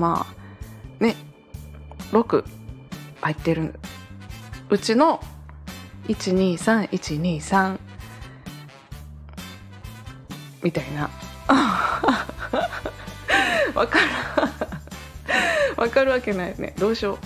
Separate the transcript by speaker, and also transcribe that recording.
Speaker 1: まあね6入ってる。うちの123123みたいな。わからん。わかるわけないね。どうしよう。